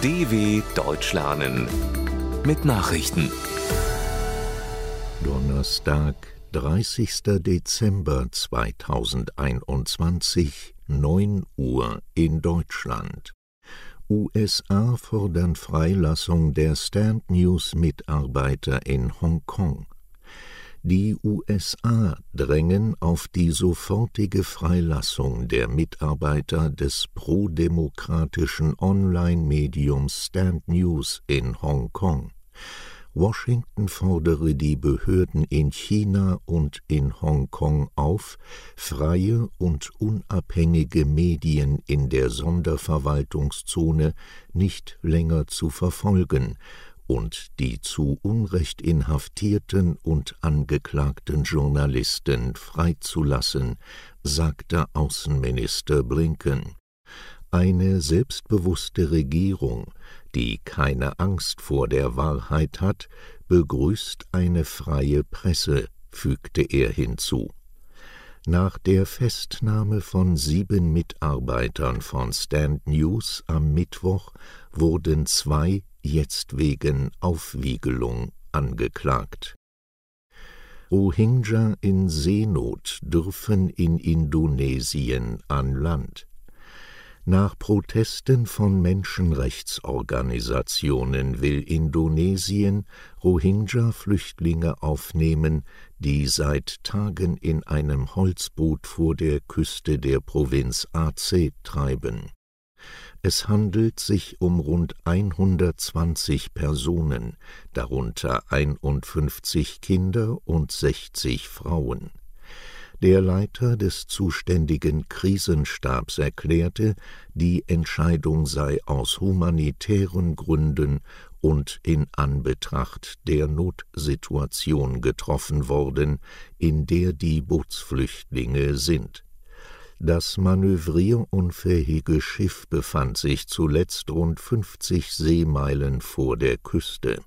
DW Deutsch lernen mit Nachrichten. Donnerstag, 30. Dezember 2021, 9 Uhr in Deutschland. USA fordern Freilassung der Stand News Mitarbeiter in Hongkong. Die USA drängen auf die sofortige Freilassung der Mitarbeiter des prodemokratischen Online-Mediums Stand News in Hongkong. Washington fordere die Behörden in China und in Hongkong auf, freie und unabhängige Medien in der Sonderverwaltungszone nicht länger zu verfolgen, und die zu Unrecht inhaftierten und angeklagten Journalisten freizulassen, sagte Außenminister Blinken. Eine selbstbewusste Regierung, die keine Angst vor der Wahrheit hat, begrüßt eine freie Presse, fügte er hinzu. Nach der Festnahme von sieben Mitarbeitern von Stand News am Mittwoch wurden zwei jetzt wegen Aufwiegelung angeklagt. Rohingya in Seenot dürfen in Indonesien an Land. Nach Protesten von Menschenrechtsorganisationen will Indonesien Rohingya-Flüchtlinge aufnehmen, die seit Tagen in einem Holzboot vor der Küste der Provinz Aceh treiben es handelt sich um rund 120 Personen, darunter 51 Kinder und 60 Frauen. Der Leiter des zuständigen Krisenstabs erklärte, die Entscheidung sei aus humanitären Gründen und in Anbetracht der Notsituation getroffen worden, in der die Bootsflüchtlinge sind das manövrierunfähige Schiff befand sich zuletzt rund 50 Seemeilen vor der Küste.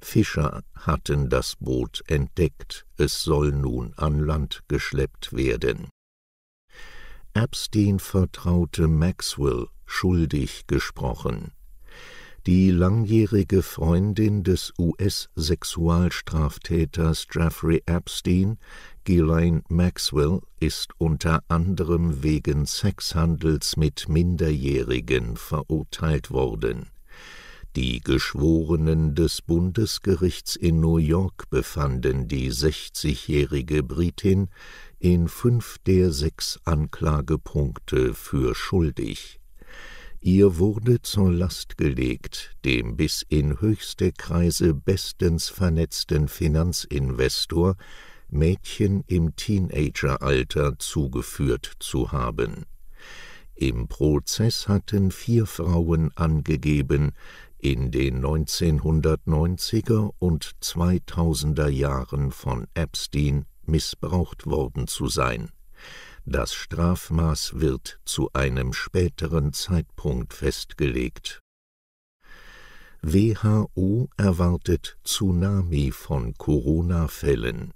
Fischer hatten das Boot entdeckt, es soll nun an Land geschleppt werden. Epstein vertraute Maxwell schuldig gesprochen. Die langjährige Freundin des US-Sexualstraftäters Jeffrey Epstein, Ghislaine Maxwell, ist unter anderem wegen Sexhandels mit Minderjährigen verurteilt worden. Die Geschworenen des Bundesgerichts in New York befanden die 60-jährige Britin in fünf der sechs Anklagepunkte für schuldig. Ihr wurde zur Last gelegt, dem bis in höchste Kreise bestens vernetzten Finanzinvestor Mädchen im Teenageralter zugeführt zu haben. Im Prozess hatten vier Frauen angegeben, in den 1990er und 2000er Jahren von Epstein missbraucht worden zu sein. Das Strafmaß wird zu einem späteren Zeitpunkt festgelegt. WHO erwartet Tsunami von Corona-Fällen.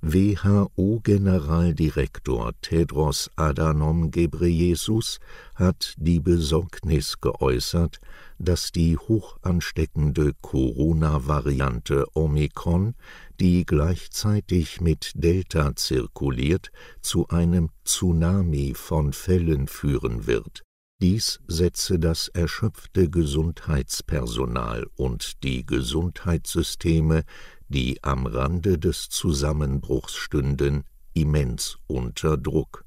WHO-Generaldirektor Tedros Adhanom Ghebreyesus hat die Besorgnis geäußert, dass die hochansteckende Corona-Variante Omikron, die gleichzeitig mit Delta zirkuliert, zu einem Tsunami von Fällen führen wird. Dies setze das erschöpfte Gesundheitspersonal und die Gesundheitssysteme die am Rande des Zusammenbruchs stünden, immens unter Druck.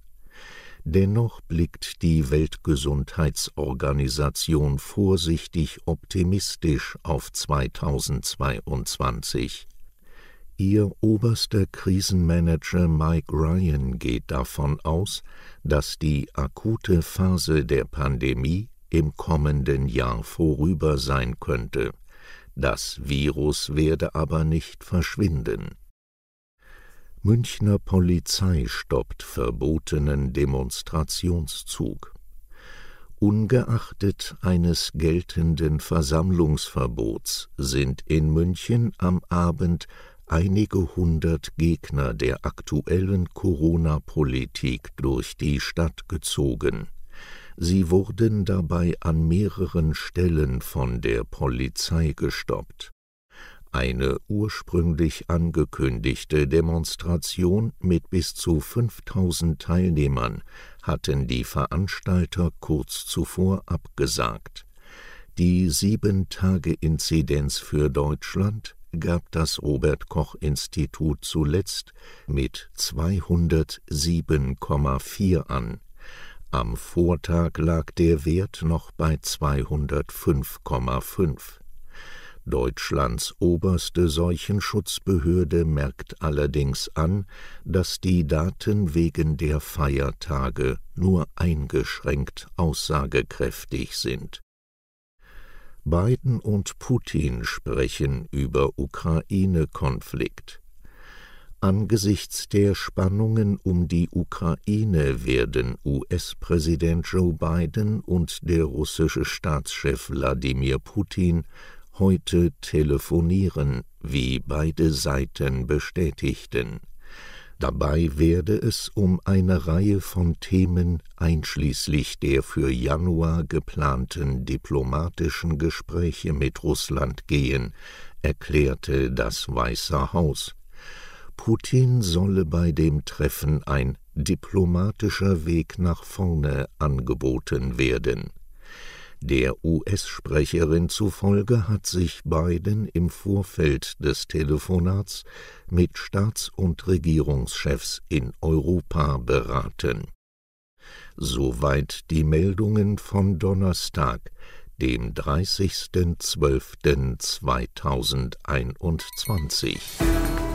Dennoch blickt die Weltgesundheitsorganisation vorsichtig optimistisch auf 2022. Ihr oberster Krisenmanager Mike Ryan geht davon aus, dass die akute Phase der Pandemie im kommenden Jahr vorüber sein könnte. Das Virus werde aber nicht verschwinden. Münchner Polizei stoppt verbotenen Demonstrationszug. Ungeachtet eines geltenden Versammlungsverbots sind in München am Abend einige hundert Gegner der aktuellen Corona-Politik durch die Stadt gezogen Sie wurden dabei an mehreren Stellen von der Polizei gestoppt. Eine ursprünglich angekündigte Demonstration mit bis zu 5000 Teilnehmern hatten die Veranstalter kurz zuvor abgesagt. Die Sieben-Tage-Inzidenz für Deutschland gab das Robert Koch Institut zuletzt mit 207,4 an. Am Vortag lag der Wert noch bei 205,5. Deutschlands oberste Seuchenschutzbehörde merkt allerdings an, dass die Daten wegen der Feiertage nur eingeschränkt aussagekräftig sind. Biden und Putin sprechen über Ukraine-Konflikt. Angesichts der Spannungen um die Ukraine werden US-Präsident Joe Biden und der russische Staatschef Wladimir Putin heute telefonieren, wie beide Seiten bestätigten. Dabei werde es um eine Reihe von Themen einschließlich der für Januar geplanten diplomatischen Gespräche mit Russland gehen, erklärte das Weiße Haus. Putin solle bei dem Treffen ein diplomatischer Weg nach vorne angeboten werden. Der US-Sprecherin zufolge hat sich Biden im Vorfeld des Telefonats mit Staats- und Regierungschefs in Europa beraten. Soweit die Meldungen von Donnerstag, dem 30.12.2021.